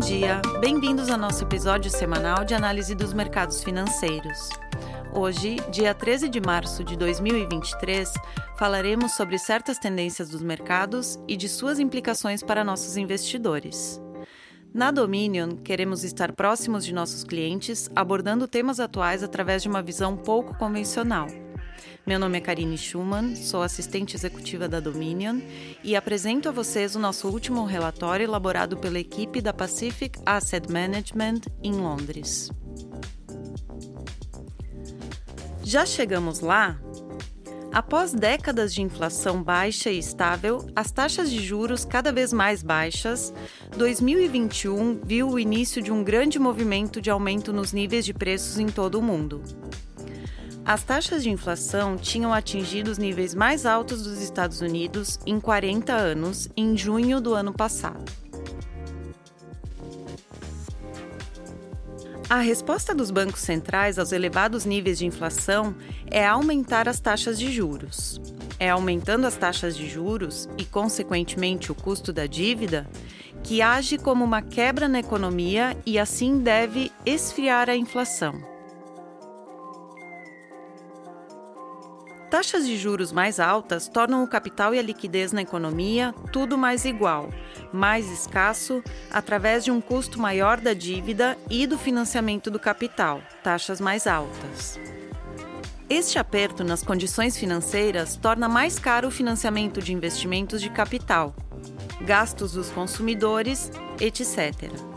dia, bem-vindos ao nosso episódio semanal de análise dos mercados financeiros. Hoje, dia 13 de março de 2023, falaremos sobre certas tendências dos mercados e de suas implicações para nossos investidores. Na Dominion, queremos estar próximos de nossos clientes, abordando temas atuais através de uma visão pouco convencional. Meu nome é Karine Schumann, sou assistente executiva da Dominion e apresento a vocês o nosso último relatório elaborado pela equipe da Pacific Asset Management em Londres. Já chegamos lá? Após décadas de inflação baixa e estável, as taxas de juros cada vez mais baixas, 2021 viu o início de um grande movimento de aumento nos níveis de preços em todo o mundo. As taxas de inflação tinham atingido os níveis mais altos dos Estados Unidos em 40 anos em junho do ano passado. A resposta dos bancos centrais aos elevados níveis de inflação é aumentar as taxas de juros. É aumentando as taxas de juros e, consequentemente, o custo da dívida que age como uma quebra na economia e assim deve esfriar a inflação. Taxas de juros mais altas tornam o capital e a liquidez na economia tudo mais igual, mais escasso, através de um custo maior da dívida e do financiamento do capital, taxas mais altas. Este aperto nas condições financeiras torna mais caro o financiamento de investimentos de capital, gastos dos consumidores, etc.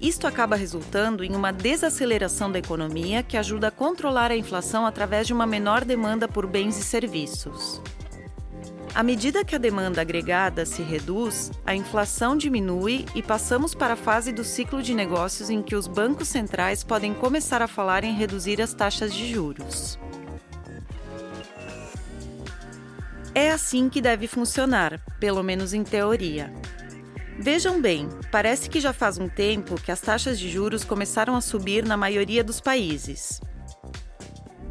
Isto acaba resultando em uma desaceleração da economia que ajuda a controlar a inflação através de uma menor demanda por bens e serviços. À medida que a demanda agregada se reduz, a inflação diminui e passamos para a fase do ciclo de negócios em que os bancos centrais podem começar a falar em reduzir as taxas de juros. É assim que deve funcionar, pelo menos em teoria. Vejam bem, parece que já faz um tempo que as taxas de juros começaram a subir na maioria dos países.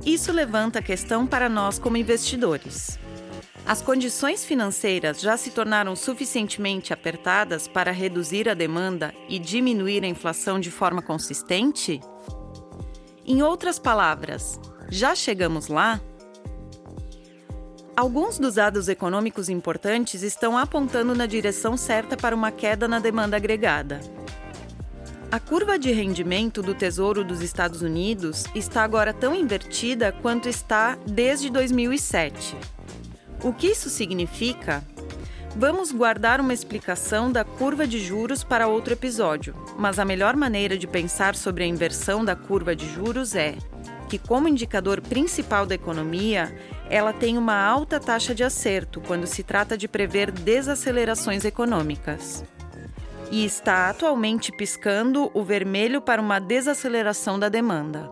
Isso levanta a questão para nós como investidores. As condições financeiras já se tornaram suficientemente apertadas para reduzir a demanda e diminuir a inflação de forma consistente? Em outras palavras, já chegamos lá? Alguns dos dados econômicos importantes estão apontando na direção certa para uma queda na demanda agregada. A curva de rendimento do Tesouro dos Estados Unidos está agora tão invertida quanto está desde 2007. O que isso significa? Vamos guardar uma explicação da curva de juros para outro episódio, mas a melhor maneira de pensar sobre a inversão da curva de juros é que, como indicador principal da economia, ela tem uma alta taxa de acerto quando se trata de prever desacelerações econômicas. E está atualmente piscando o vermelho para uma desaceleração da demanda.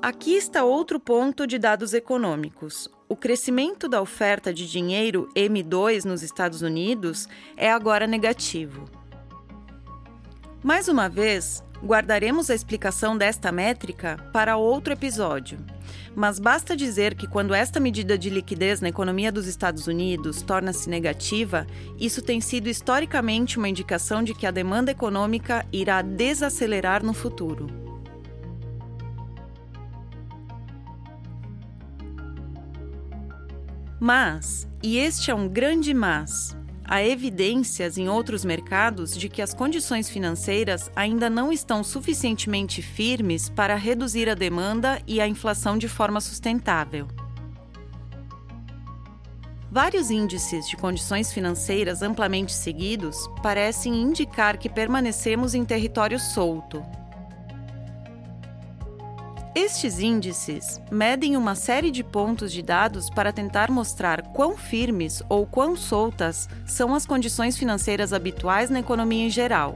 Aqui está outro ponto de dados econômicos. O crescimento da oferta de dinheiro M2 nos Estados Unidos é agora negativo. Mais uma vez, Guardaremos a explicação desta métrica para outro episódio. Mas basta dizer que quando esta medida de liquidez na economia dos Estados Unidos torna-se negativa, isso tem sido historicamente uma indicação de que a demanda econômica irá desacelerar no futuro. Mas, e este é um grande mas, Há evidências em outros mercados de que as condições financeiras ainda não estão suficientemente firmes para reduzir a demanda e a inflação de forma sustentável. Vários índices de condições financeiras amplamente seguidos parecem indicar que permanecemos em território solto, estes índices medem uma série de pontos de dados para tentar mostrar quão firmes ou quão soltas são as condições financeiras habituais na economia em geral.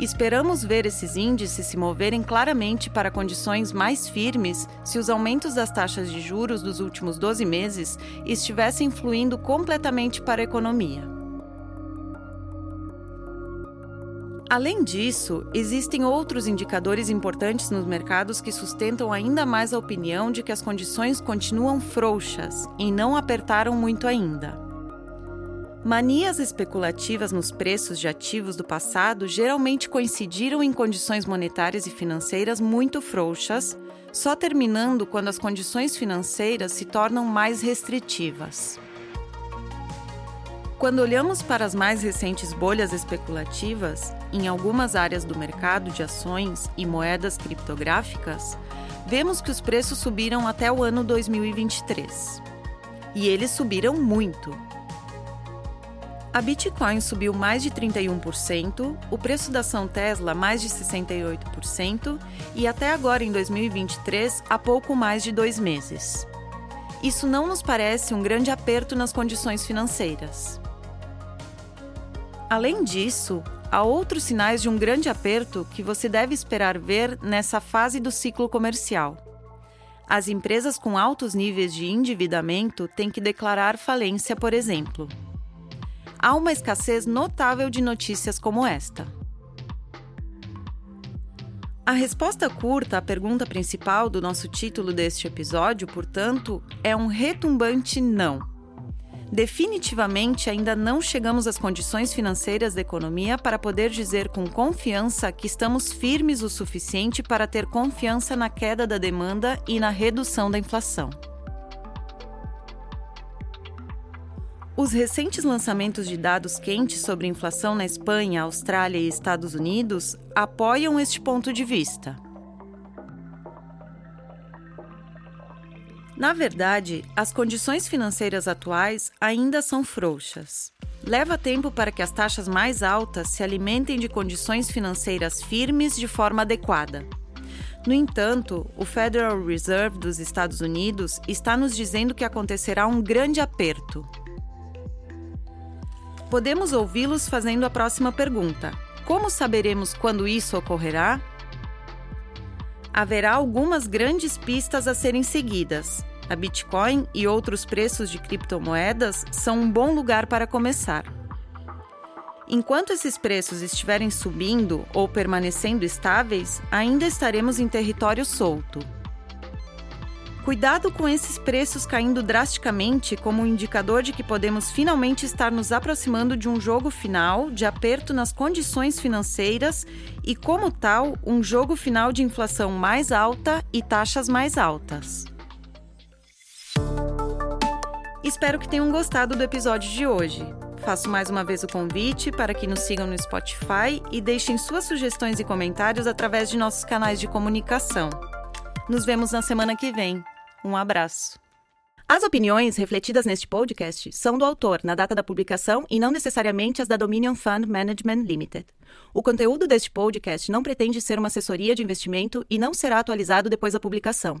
Esperamos ver esses índices se moverem claramente para condições mais firmes se os aumentos das taxas de juros dos últimos 12 meses estivessem fluindo completamente para a economia. Além disso, existem outros indicadores importantes nos mercados que sustentam ainda mais a opinião de que as condições continuam frouxas e não apertaram muito ainda. Manias especulativas nos preços de ativos do passado geralmente coincidiram em condições monetárias e financeiras muito frouxas, só terminando quando as condições financeiras se tornam mais restritivas. Quando olhamos para as mais recentes bolhas especulativas, em algumas áreas do mercado de ações e moedas criptográficas, vemos que os preços subiram até o ano 2023. E eles subiram muito. A Bitcoin subiu mais de 31%, o preço da ação Tesla mais de 68% e até agora em 2023 há pouco mais de dois meses. Isso não nos parece um grande aperto nas condições financeiras. Além disso, há outros sinais de um grande aperto que você deve esperar ver nessa fase do ciclo comercial. As empresas com altos níveis de endividamento têm que declarar falência, por exemplo há uma escassez notável de notícias como esta. A resposta curta à pergunta principal do nosso título deste episódio, portanto, é um retumbante não. Definitivamente ainda não chegamos às condições financeiras da economia para poder dizer com confiança que estamos firmes o suficiente para ter confiança na queda da demanda e na redução da inflação. Os recentes lançamentos de dados quentes sobre inflação na Espanha, Austrália e Estados Unidos apoiam este ponto de vista. Na verdade, as condições financeiras atuais ainda são frouxas. Leva tempo para que as taxas mais altas se alimentem de condições financeiras firmes de forma adequada. No entanto, o Federal Reserve dos Estados Unidos está nos dizendo que acontecerá um grande aperto, podemos ouvi-los fazendo a próxima pergunta: Como saberemos quando isso ocorrerá? Haverá algumas grandes pistas a serem seguidas. A Bitcoin e outros preços de criptomoedas são um bom lugar para começar. Enquanto esses preços estiverem subindo ou permanecendo estáveis, ainda estaremos em território solto. Cuidado com esses preços caindo drasticamente como um indicador de que podemos finalmente estar nos aproximando de um jogo final de aperto nas condições financeiras e, como tal, um jogo final de inflação mais alta e taxas mais altas. Espero que tenham gostado do episódio de hoje. Faço mais uma vez o convite para que nos sigam no Spotify e deixem suas sugestões e comentários através de nossos canais de comunicação. Nos vemos na semana que vem. Um abraço. As opiniões refletidas neste podcast são do autor na data da publicação e não necessariamente as da Dominion Fund Management Limited. O conteúdo deste podcast não pretende ser uma assessoria de investimento e não será atualizado depois da publicação.